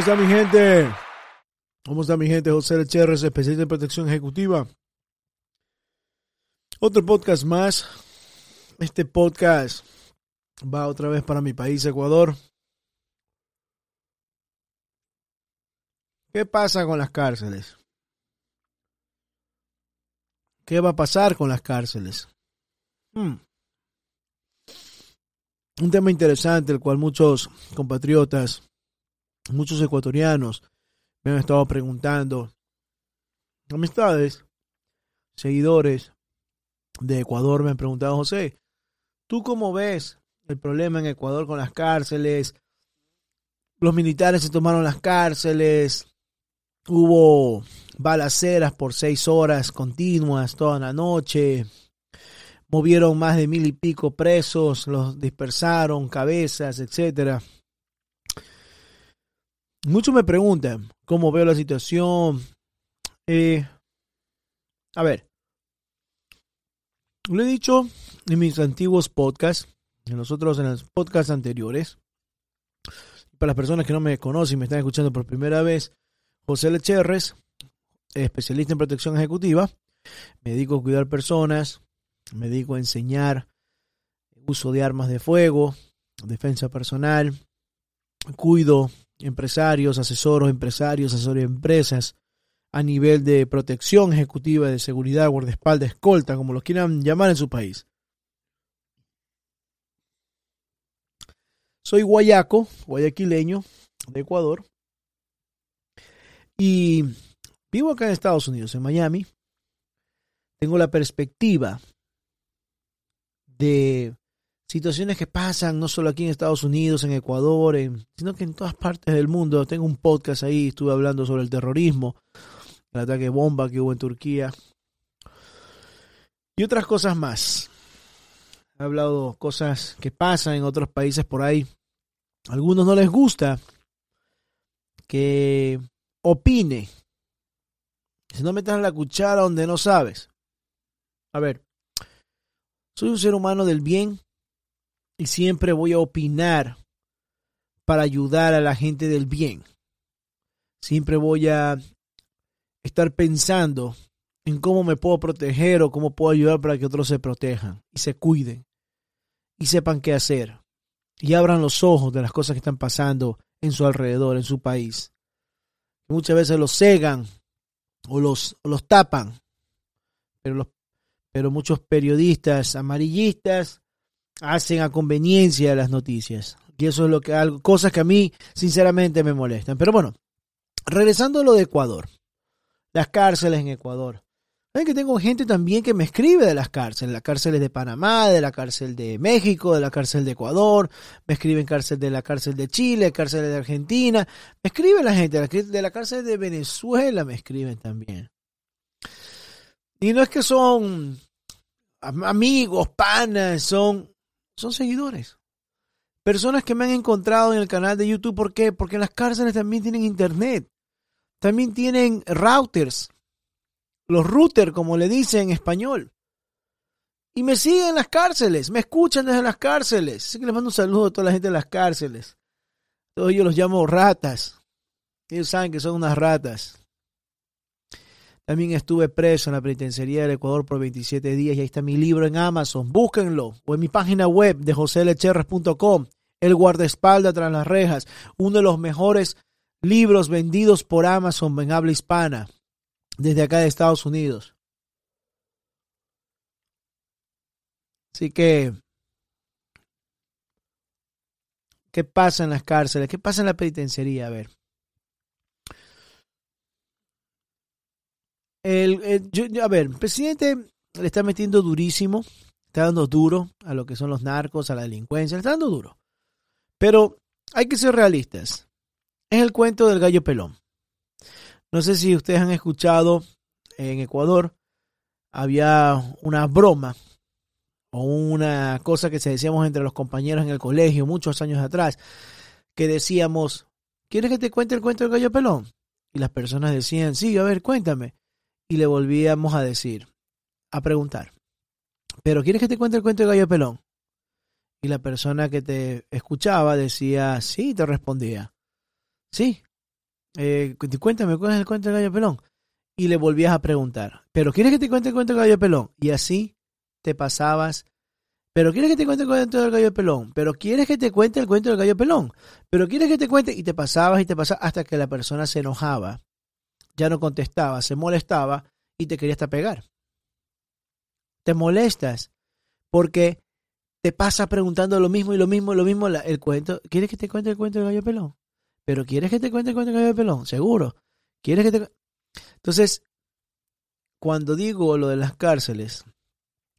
¿Cómo está mi gente? ¿Cómo está mi gente? José Lecherres, especialista en protección ejecutiva. Otro podcast más. Este podcast va otra vez para mi país, Ecuador. ¿Qué pasa con las cárceles? ¿Qué va a pasar con las cárceles? Hmm. Un tema interesante, el cual muchos compatriotas muchos ecuatorianos me han estado preguntando, amistades, seguidores de Ecuador me han preguntado, José, ¿tú cómo ves el problema en Ecuador con las cárceles? Los militares se tomaron las cárceles, hubo balaceras por seis horas continuas toda la noche, movieron más de mil y pico presos, los dispersaron, cabezas, etcétera. Muchos me preguntan cómo veo la situación. Eh, a ver, lo he dicho en mis antiguos podcasts, en los otros, en los podcasts anteriores. Para las personas que no me conocen y me están escuchando por primera vez, José Lecherres, especialista en protección ejecutiva. Me dedico a cuidar personas, me dedico a enseñar uso de armas de fuego, defensa personal, cuido empresarios, asesoros, empresarios, asesores de empresas a nivel de protección ejecutiva, de seguridad, guardaespaldas, escolta, como lo quieran llamar en su país. Soy guayaco, guayaquileño, de Ecuador, y vivo acá en Estados Unidos, en Miami. Tengo la perspectiva de situaciones que pasan no solo aquí en Estados Unidos, en Ecuador, sino que en todas partes del mundo. Tengo un podcast ahí, estuve hablando sobre el terrorismo, el ataque bomba que hubo en Turquía y otras cosas más. He hablado cosas que pasan en otros países por ahí. A algunos no les gusta que opine. Si no metas la cuchara donde no sabes. A ver, soy un ser humano del bien y siempre voy a opinar para ayudar a la gente del bien. Siempre voy a estar pensando en cómo me puedo proteger o cómo puedo ayudar para que otros se protejan y se cuiden y sepan qué hacer y abran los ojos de las cosas que están pasando en su alrededor, en su país. Muchas veces los cegan o los, los tapan, pero, los, pero muchos periodistas amarillistas hacen a conveniencia las noticias. Y eso es lo que algo, cosas que a mí sinceramente me molestan. Pero bueno, regresando a lo de Ecuador. Las cárceles en Ecuador. Saben que tengo gente también que me escribe de las cárceles, las cárceles de Panamá, de la cárcel de México, de la cárcel de Ecuador, me escriben cárcel de la cárcel de Chile, cárcel de Argentina, me escribe la gente de la cárcel de Venezuela, me escriben también. Y no es que son amigos, panas, son son seguidores. Personas que me han encontrado en el canal de YouTube. ¿Por qué? Porque en las cárceles también tienen internet. También tienen routers. Los routers, como le dicen en español. Y me siguen en las cárceles. Me escuchan desde las cárceles. Así que les mando un saludo a toda la gente de las cárceles. Todos yo los llamo ratas. Ellos saben que son unas ratas. También estuve preso en la penitenciaría del Ecuador por 27 días y ahí está mi libro en Amazon. Búsquenlo. O en mi página web de joselecherres.com. El guardaespaldas tras las rejas. Uno de los mejores libros vendidos por Amazon en habla hispana. Desde acá de Estados Unidos. Así que, ¿qué pasa en las cárceles? ¿Qué pasa en la penitenciaría? A ver. El, a ver, el presidente le está metiendo durísimo, está dando duro a lo que son los narcos, a la delincuencia, le está dando duro. Pero hay que ser realistas. Es el cuento del gallo pelón. No sé si ustedes han escuchado en Ecuador, había una broma o una cosa que se decíamos entre los compañeros en el colegio muchos años atrás, que decíamos, ¿quieres que te cuente el cuento del gallo pelón? Y las personas decían, sí, a ver, cuéntame y le volvíamos a decir, a preguntar, ¿pero quieres que te cuente el cuento de Gallo Pelón? Y la persona que te escuchaba decía, sí, te respondía, sí, eh, cuéntame cuál es el cuento de Gallo Pelón. Y le volvías a preguntar, ¿pero quieres que te cuente el cuento de Gallo Pelón? Y así te pasabas pero quieres que te cuente el cuento del gallo pelón, pero quieres que te cuente el cuento del gallo pelón, pero quieres que te cuente y te pasabas y te pasabas hasta que la persona se enojaba ya no contestaba, se molestaba y te quería hasta pegar. Te molestas porque te pasa preguntando lo mismo y lo mismo y lo mismo el cuento. ¿Quieres que te cuente el cuento del gallo pelón? Pero ¿quieres que te cuente el cuento del gallo pelón? Seguro. ¿Quieres que te... Entonces, cuando digo lo de las cárceles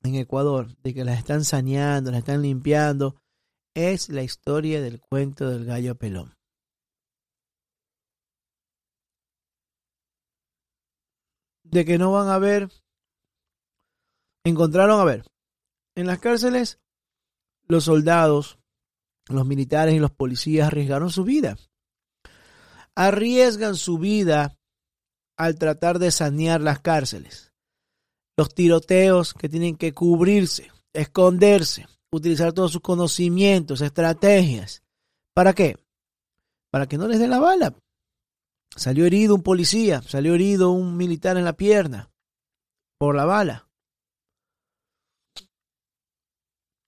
en Ecuador, de que las están saneando, las están limpiando, es la historia del cuento del gallo pelón. De que no van a ver, encontraron, a ver, en las cárceles los soldados, los militares y los policías arriesgaron su vida. Arriesgan su vida al tratar de sanear las cárceles. Los tiroteos que tienen que cubrirse, esconderse, utilizar todos sus conocimientos, estrategias. ¿Para qué? Para que no les den la bala. Salió herido un policía, salió herido un militar en la pierna por la bala.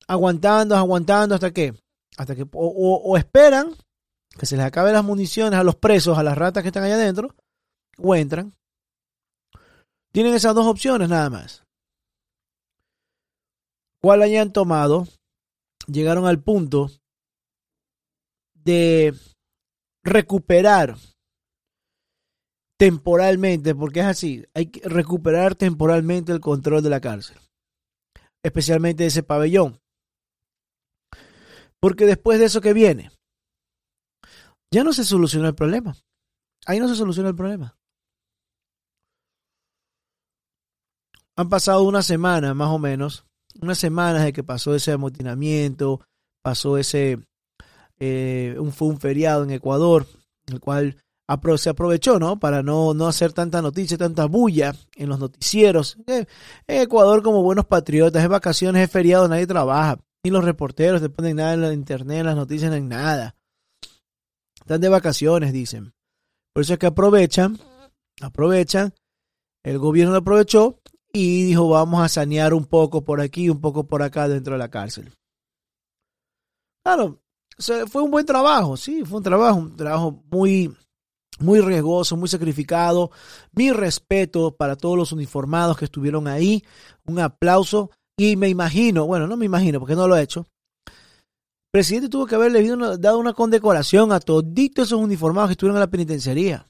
Aguantando, aguantando hasta que, hasta que o, esperan que se les acabe las municiones a los presos, a las ratas que están allá adentro, o entran. Tienen esas dos opciones nada más. ¿Cuál hayan tomado? Llegaron al punto de recuperar temporalmente, porque es así, hay que recuperar temporalmente el control de la cárcel, especialmente ese pabellón. Porque después de eso que viene, ya no se soluciona el problema. Ahí no se soluciona el problema. Han pasado una semana, más o menos, unas semanas de que pasó ese amotinamiento, pasó ese, eh, un, fue un feriado en Ecuador, el cual se aprovechó, ¿no? Para no, no hacer tanta noticia, tanta bulla en los noticieros. Eh, en Ecuador, como buenos patriotas, es vacaciones, es feriado, nadie trabaja. Ni los reporteros te ponen nada en la internet, en las noticias, en nada. Están de vacaciones, dicen. Por eso es que aprovechan, aprovechan. El gobierno lo aprovechó y dijo, vamos a sanear un poco por aquí, un poco por acá dentro de la cárcel. Claro, fue un buen trabajo, sí, fue un trabajo, un trabajo muy muy riesgoso, muy sacrificado. Mi respeto para todos los uniformados que estuvieron ahí. Un aplauso. Y me imagino, bueno, no me imagino porque no lo he hecho. El presidente tuvo que haberle dado una condecoración a toditos esos uniformados que estuvieron en la penitenciaría.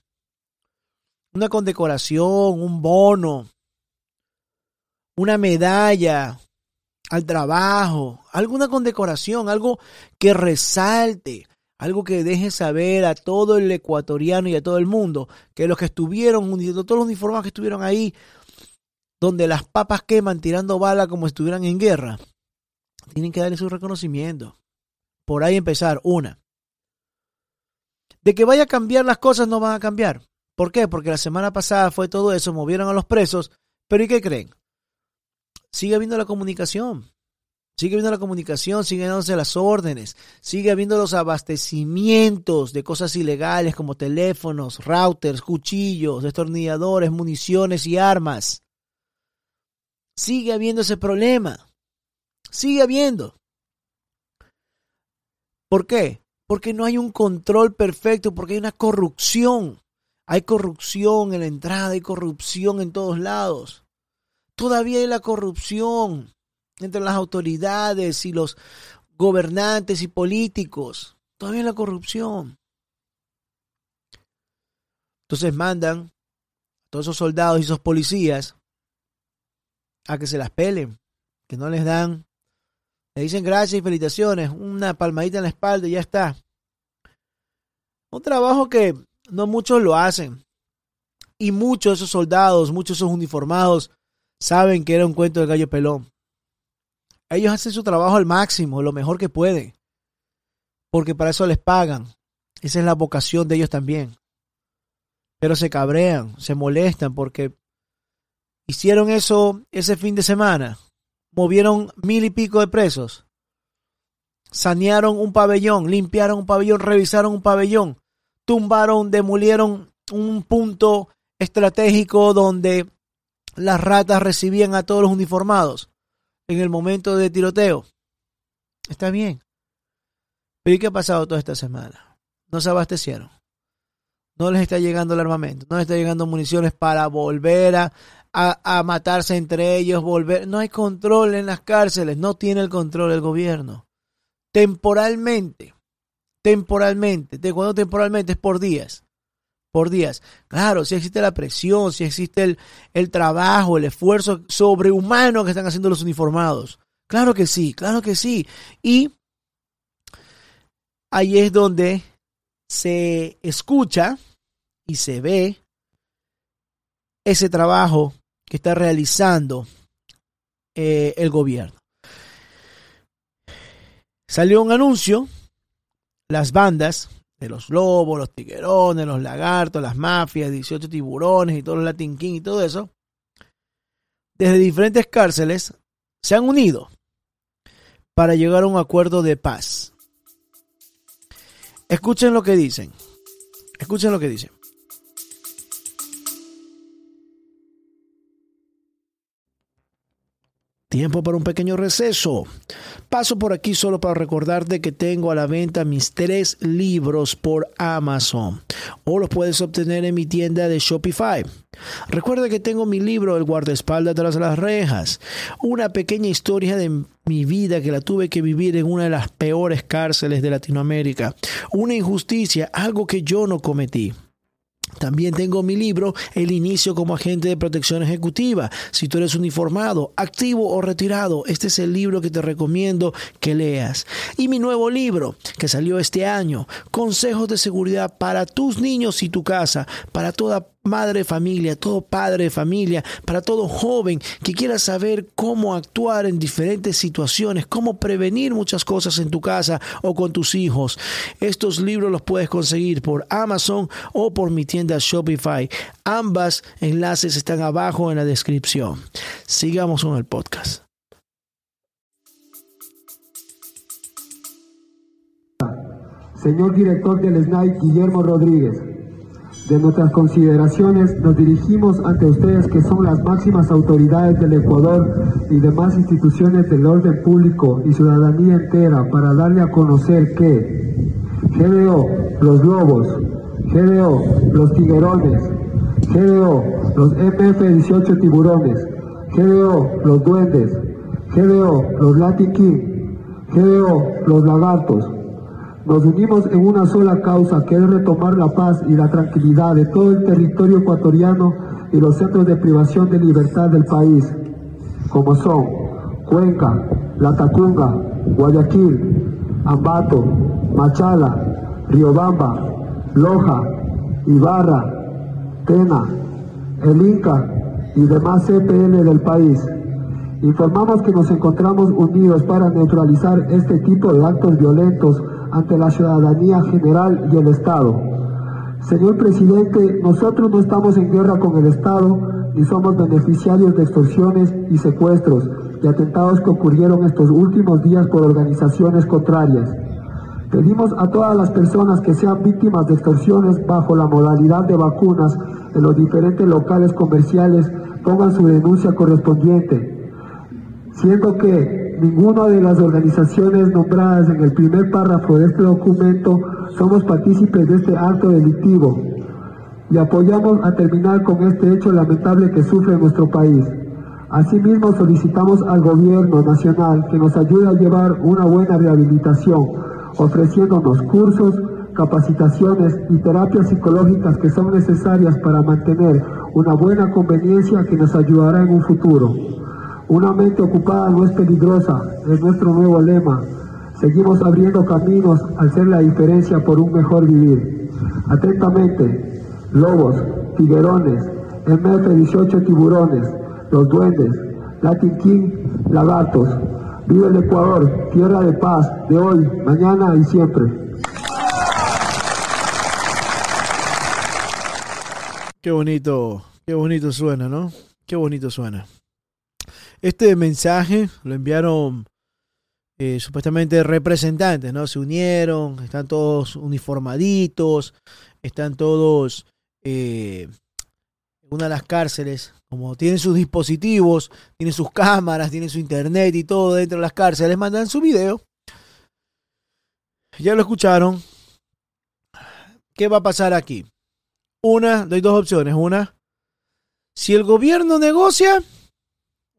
Una condecoración, un bono, una medalla al trabajo, alguna condecoración, algo que resalte, algo que deje saber a todo el ecuatoriano y a todo el mundo que los que estuvieron, todos los uniformados que estuvieron ahí, donde las papas queman tirando bala como si estuvieran en guerra, tienen que darle su reconocimiento. Por ahí empezar, una. De que vaya a cambiar las cosas no van a cambiar. ¿Por qué? Porque la semana pasada fue todo eso, movieron a los presos, pero ¿y qué creen? Sigue habiendo la comunicación. Sigue habiendo la comunicación, sigue dándose las órdenes, sigue habiendo los abastecimientos de cosas ilegales como teléfonos, routers, cuchillos, destornilladores, municiones y armas. Sigue habiendo ese problema. Sigue habiendo. ¿Por qué? Porque no hay un control perfecto, porque hay una corrupción. Hay corrupción en la entrada, hay corrupción en todos lados. Todavía hay la corrupción entre las autoridades y los gobernantes y políticos. Todavía la corrupción. Entonces mandan a todos esos soldados y esos policías a que se las pelen, que no les dan, le dicen gracias y felicitaciones, una palmadita en la espalda y ya está. Un trabajo que no muchos lo hacen. Y muchos de esos soldados, muchos de esos uniformados, saben que era un cuento de gallo pelón. Ellos hacen su trabajo al máximo, lo mejor que pueden. Porque para eso les pagan. Esa es la vocación de ellos también. Pero se cabrean, se molestan porque hicieron eso ese fin de semana. Movieron mil y pico de presos. Sanearon un pabellón, limpiaron un pabellón, revisaron un pabellón tumbaron, demolieron un punto estratégico donde las ratas recibían a todos los uniformados en el momento de tiroteo. Está bien. Pero ¿y qué ha pasado toda esta semana? No se abastecieron. No les está llegando el armamento, no les está llegando municiones para volver a, a, a matarse entre ellos, volver. No hay control en las cárceles, no tiene el control el gobierno. Temporalmente, temporalmente. ¿De cuando temporalmente? Es por días. Por días. Claro, si existe la presión, si existe el, trabajo, el esfuerzo sobrehumano que están haciendo los uniformados. Claro que sí, claro que sí. Y ahí es donde se escucha y se ve ese trabajo que está realizando eh, el gobierno. Salió un anuncio las bandas de los lobos, los tiguerones, los lagartos, las mafias, 18 tiburones y todos los Latin King y todo eso, desde diferentes cárceles se han unido para llegar a un acuerdo de paz. Escuchen lo que dicen. Escuchen lo que dicen. Tiempo para un pequeño receso. Paso por aquí solo para recordarte que tengo a la venta mis tres libros por Amazon o los puedes obtener en mi tienda de Shopify. Recuerda que tengo mi libro El guardaespaldas tras las rejas, una pequeña historia de mi vida que la tuve que vivir en una de las peores cárceles de Latinoamérica, una injusticia, algo que yo no cometí. También tengo mi libro El inicio como agente de protección ejecutiva. Si tú eres uniformado, activo o retirado, este es el libro que te recomiendo que leas. Y mi nuevo libro que salió este año, Consejos de seguridad para tus niños y tu casa, para toda madre de familia, todo padre de familia, para todo joven que quiera saber cómo actuar en diferentes situaciones, cómo prevenir muchas cosas en tu casa o con tus hijos. Estos libros los puedes conseguir por Amazon o por mi tienda Shopify. Ambas enlaces están abajo en la descripción. Sigamos con el podcast. Señor director del SNAI, Guillermo Rodríguez. De nuestras consideraciones nos dirigimos ante ustedes que son las máximas autoridades del Ecuador y demás instituciones del orden público y ciudadanía entera para darle a conocer que GDO, los lobos, GDO, los tiguerones, GDO, los FF-18 tiburones, GDO, los duendes, GDO, los Latin GDO, los lagartos, nos unimos en una sola causa, que es retomar la paz y la tranquilidad de todo el territorio ecuatoriano y los centros de privación de libertad del país, como son Cuenca, La Tacunga, Guayaquil, Ambato, Machala, Riobamba, Loja, Ibarra, Tena, El Inca y demás CPN del país. Informamos que nos encontramos unidos para neutralizar este tipo de actos violentos ante la ciudadanía general y el Estado. Señor presidente, nosotros no estamos en guerra con el Estado ni somos beneficiarios de extorsiones y secuestros y atentados que ocurrieron estos últimos días por organizaciones contrarias. Pedimos a todas las personas que sean víctimas de extorsiones bajo la modalidad de vacunas en los diferentes locales comerciales pongan su denuncia correspondiente siendo que ninguna de las organizaciones nombradas en el primer párrafo de este documento somos partícipes de este acto delictivo y apoyamos a terminar con este hecho lamentable que sufre nuestro país. Asimismo, solicitamos al gobierno nacional que nos ayude a llevar una buena rehabilitación, ofreciéndonos cursos, capacitaciones y terapias psicológicas que son necesarias para mantener una buena conveniencia que nos ayudará en un futuro. Una mente ocupada no es peligrosa, es nuestro nuevo lema. Seguimos abriendo caminos al ser la diferencia por un mejor vivir. Atentamente, lobos, tiguerones, MF-18 tiburones, los duendes, Latin King, lagartos. Vive el Ecuador, tierra de paz, de hoy, mañana y siempre. Qué bonito, qué bonito suena, ¿no? Qué bonito suena. Este mensaje lo enviaron eh, supuestamente representantes, ¿no? Se unieron, están todos uniformaditos, están todos eh, en una de las cárceles, como tienen sus dispositivos, tienen sus cámaras, tienen su internet y todo dentro de las cárceles, mandan su video. Ya lo escucharon. ¿Qué va a pasar aquí? Una, hay dos opciones. Una, si el gobierno negocia,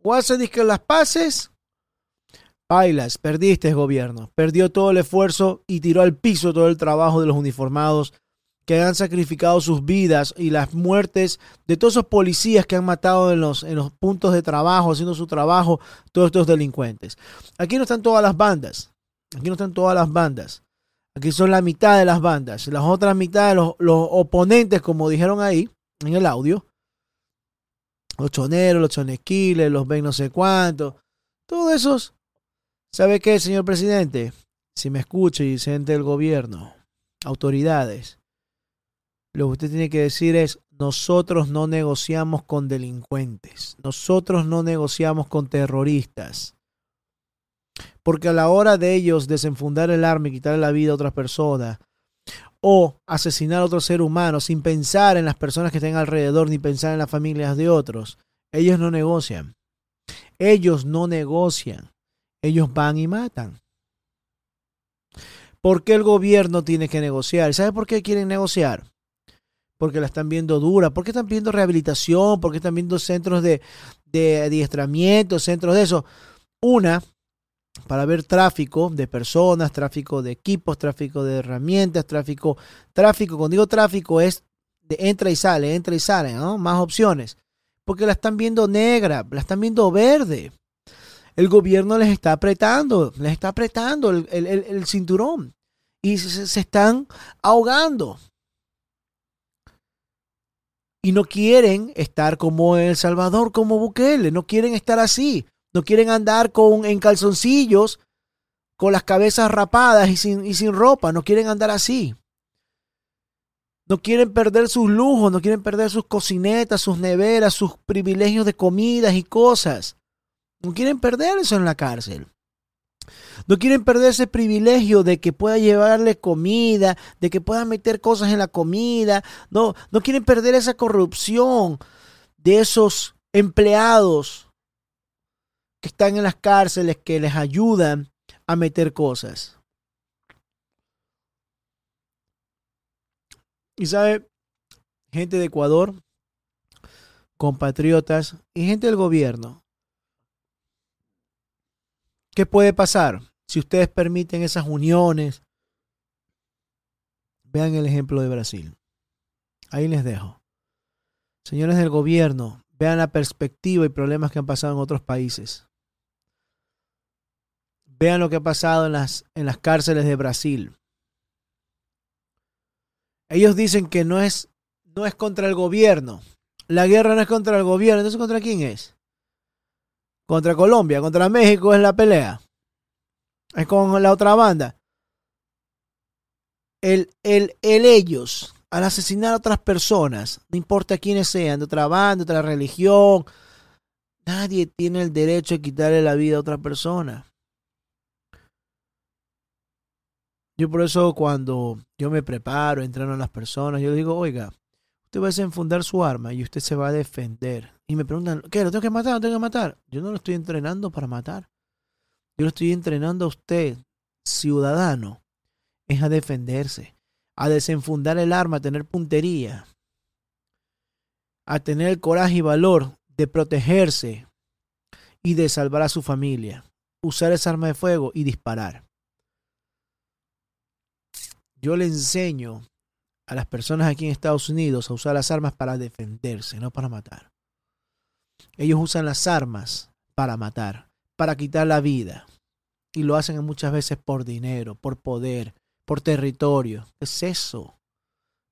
o hace disque las paces, bailas, perdiste gobierno, perdió todo el esfuerzo y tiró al piso todo el trabajo de los uniformados que han sacrificado sus vidas y las muertes de todos esos policías que han matado en los, en los puntos de trabajo, haciendo su trabajo, todos estos delincuentes. Aquí no están todas las bandas, aquí no están todas las bandas, aquí son la mitad de las bandas, las otras mitad los, los oponentes, como dijeron ahí en el audio, los choneros, los chonesquiles, los ven no sé cuántos, todos esos. ¿Sabe qué, señor presidente? Si me escucha y siente del gobierno, autoridades, lo que usted tiene que decir es, nosotros no negociamos con delincuentes, nosotros no negociamos con terroristas. Porque a la hora de ellos desenfundar el arma y quitarle la vida a otras personas, o asesinar a otro ser humano sin pensar en las personas que estén alrededor ni pensar en las familias de otros. Ellos no negocian. Ellos no negocian. Ellos van y matan. ¿Por qué el gobierno tiene que negociar? ¿Sabe por qué quieren negociar? Porque la están viendo dura. ¿Por qué están viendo rehabilitación? ¿Por qué están viendo centros de, de adiestramiento, centros de eso? Una, para ver tráfico de personas, tráfico de equipos, tráfico de herramientas, tráfico, tráfico, cuando digo tráfico es de entra y sale, entra y sale, ¿no? Más opciones. Porque la están viendo negra, la están viendo verde. El gobierno les está apretando, les está apretando el, cinturón y se, se están ahogando. Y no quieren estar como El Salvador, como Bukele, no quieren estar así. No quieren andar con, en calzoncillos, con las cabezas rapadas y sin, y sin ropa. No quieren andar así. No quieren perder sus lujos, no quieren perder sus cocinetas, sus neveras, sus privilegios de comidas y cosas. No quieren perder eso en la cárcel. No quieren perder ese privilegio de que pueda llevarle comida, de que pueda meter cosas en la comida. No, no quieren perder esa corrupción de esos empleados que están en las cárceles que les ayudan a meter cosas. Y sabe, gente de Ecuador, compatriotas y gente del gobierno, ¿qué puede pasar si ustedes permiten esas uniones? Vean el ejemplo de Brasil. Ahí les dejo. Señores del gobierno, vean la perspectiva y problemas que han pasado en otros países. Vean lo que ha pasado en las, en las cárceles de Brasil. Ellos dicen que no es, no es contra el gobierno. La guerra no es contra el gobierno. Entonces, ¿contra quién es? contra Colombia, contra México es la pelea. Es con la otra banda. El, el, el ellos, al asesinar a otras personas, no importa quiénes sean, de otra banda, de otra religión, nadie tiene el derecho de quitarle la vida a otra persona. Yo por eso cuando yo me preparo, entreno a las personas, yo digo, oiga, usted va a desenfundar su arma y usted se va a defender. Y me preguntan, ¿qué? ¿Lo tengo que matar? ¿Lo tengo que matar? Yo no lo estoy entrenando para matar. Yo lo estoy entrenando a usted, ciudadano, es a defenderse, a desenfundar el arma, a tener puntería, a tener el coraje y valor de protegerse y de salvar a su familia, usar esa arma de fuego y disparar. Yo le enseño a las personas aquí en Estados Unidos a usar las armas para defenderse, no para matar. Ellos usan las armas para matar, para quitar la vida. Y lo hacen muchas veces por dinero, por poder, por territorio. ¿Qué es eso?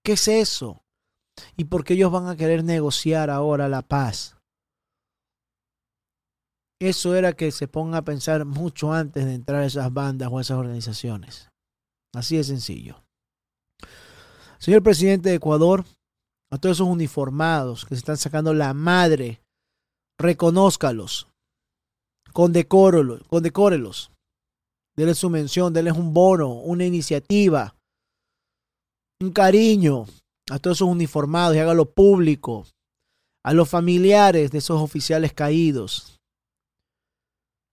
¿Qué es eso? ¿Y por qué ellos van a querer negociar ahora la paz? Eso era que se ponga a pensar mucho antes de entrar a esas bandas o a esas organizaciones. Así de sencillo. Señor presidente de Ecuador, a todos esos uniformados que se están sacando la madre, reconózcalos, condecórelos, condecórelos. Denle su mención, denles un bono, una iniciativa, un cariño a todos esos uniformados y hágalo público. A los familiares de esos oficiales caídos,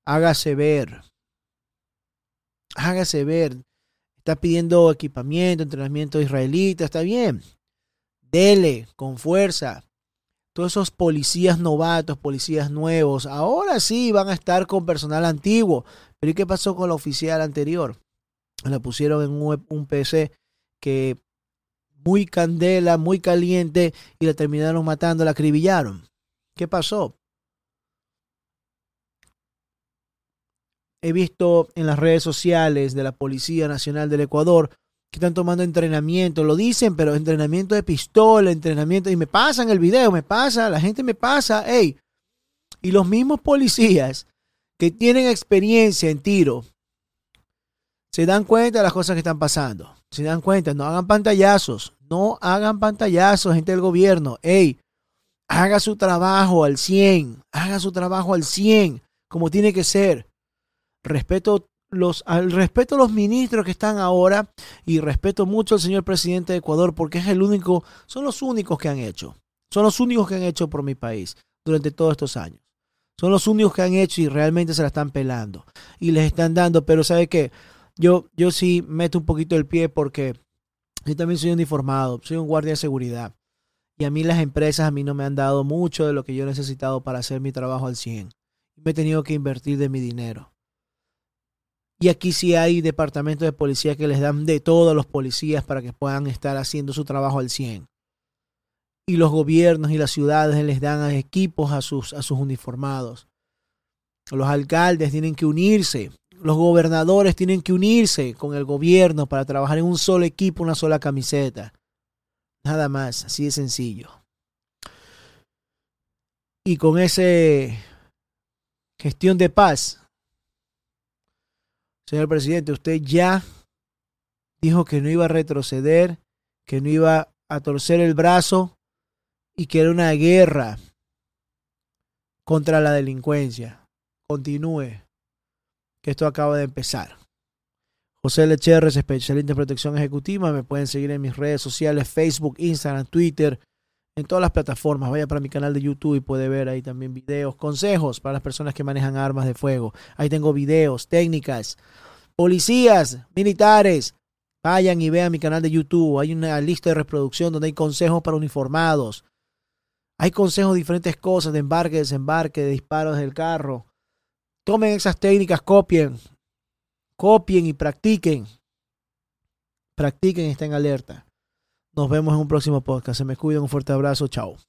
hágase ver. Hágase ver. Está pidiendo equipamiento, entrenamiento israelita, está bien. Dele con fuerza. Todos esos policías novatos, policías nuevos, ahora sí van a estar con personal antiguo. Pero ¿y qué pasó con la oficial anterior? La pusieron en un, PC que muy candela, muy caliente y la terminaron matando, la acribillaron. ¿Qué pasó? He visto en las redes sociales de la Policía Nacional del Ecuador que están tomando entrenamiento, lo dicen, pero entrenamiento de pistola, entrenamiento, y me pasan el video, me pasa, la gente me pasa, hey, y los mismos policías que tienen experiencia en tiro se dan cuenta de las cosas que están pasando, se dan cuenta, no hagan pantallazos, no hagan pantallazos, gente del gobierno, hey, haga su trabajo al 100, haga su trabajo al 100, como tiene que ser respeto los, al respeto a los ministros que están ahora y respeto mucho al señor presidente de Ecuador porque es el único, son los únicos que han hecho, son los únicos que han hecho por mi país durante todos estos años. Son los únicos que han hecho y realmente se la están pelando y les están dando, pero ¿sabe qué? Yo, yo sí meto un poquito el pie porque yo también soy uniformado, soy un guardia de seguridad. Y a mí las empresas a mí no me han dado mucho de lo que yo he necesitado para hacer mi trabajo al 100. Me he tenido que invertir de mi dinero. Y aquí sí hay departamentos de policía que les dan de todo a los policías para que puedan estar haciendo su trabajo al 100. Y los gobiernos y las ciudades les dan equipos a sus, a sus uniformados. Los alcaldes tienen que unirse. Los gobernadores tienen que unirse con el gobierno para trabajar en un solo equipo, una sola camiseta. Nada más, así de sencillo. Y con ese gestión de paz, Señor presidente, usted ya dijo que no iba a retroceder, que no iba a torcer el brazo y que era una guerra contra la delincuencia. Continúe, que esto acaba de empezar. José Lecherres, especialista en protección ejecutiva. Me pueden seguir en mis redes sociales, Facebook, Instagram, Twitter, en todas las plataformas. Vaya para mi canal de YouTube y puede ver ahí también videos, consejos para las personas que manejan armas de fuego. Ahí tengo videos, técnicas. Policías, militares, vayan y vean mi canal de YouTube. Hay una lista de reproducción donde hay consejos para uniformados. Hay consejos de diferentes cosas, de embarque, desembarque, de disparos del carro. Tomen esas técnicas, copien. Copien y practiquen. Practiquen y estén alerta. Nos vemos en un próximo podcast. Se me cuidan. Un fuerte abrazo. Chao.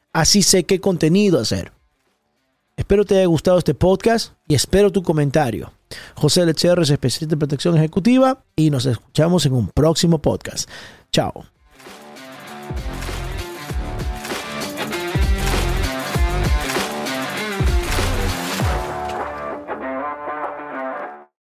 Así sé qué contenido hacer. Espero te haya gustado este podcast y espero tu comentario. José Lecherres, especialista en protección ejecutiva, y nos escuchamos en un próximo podcast. Chao.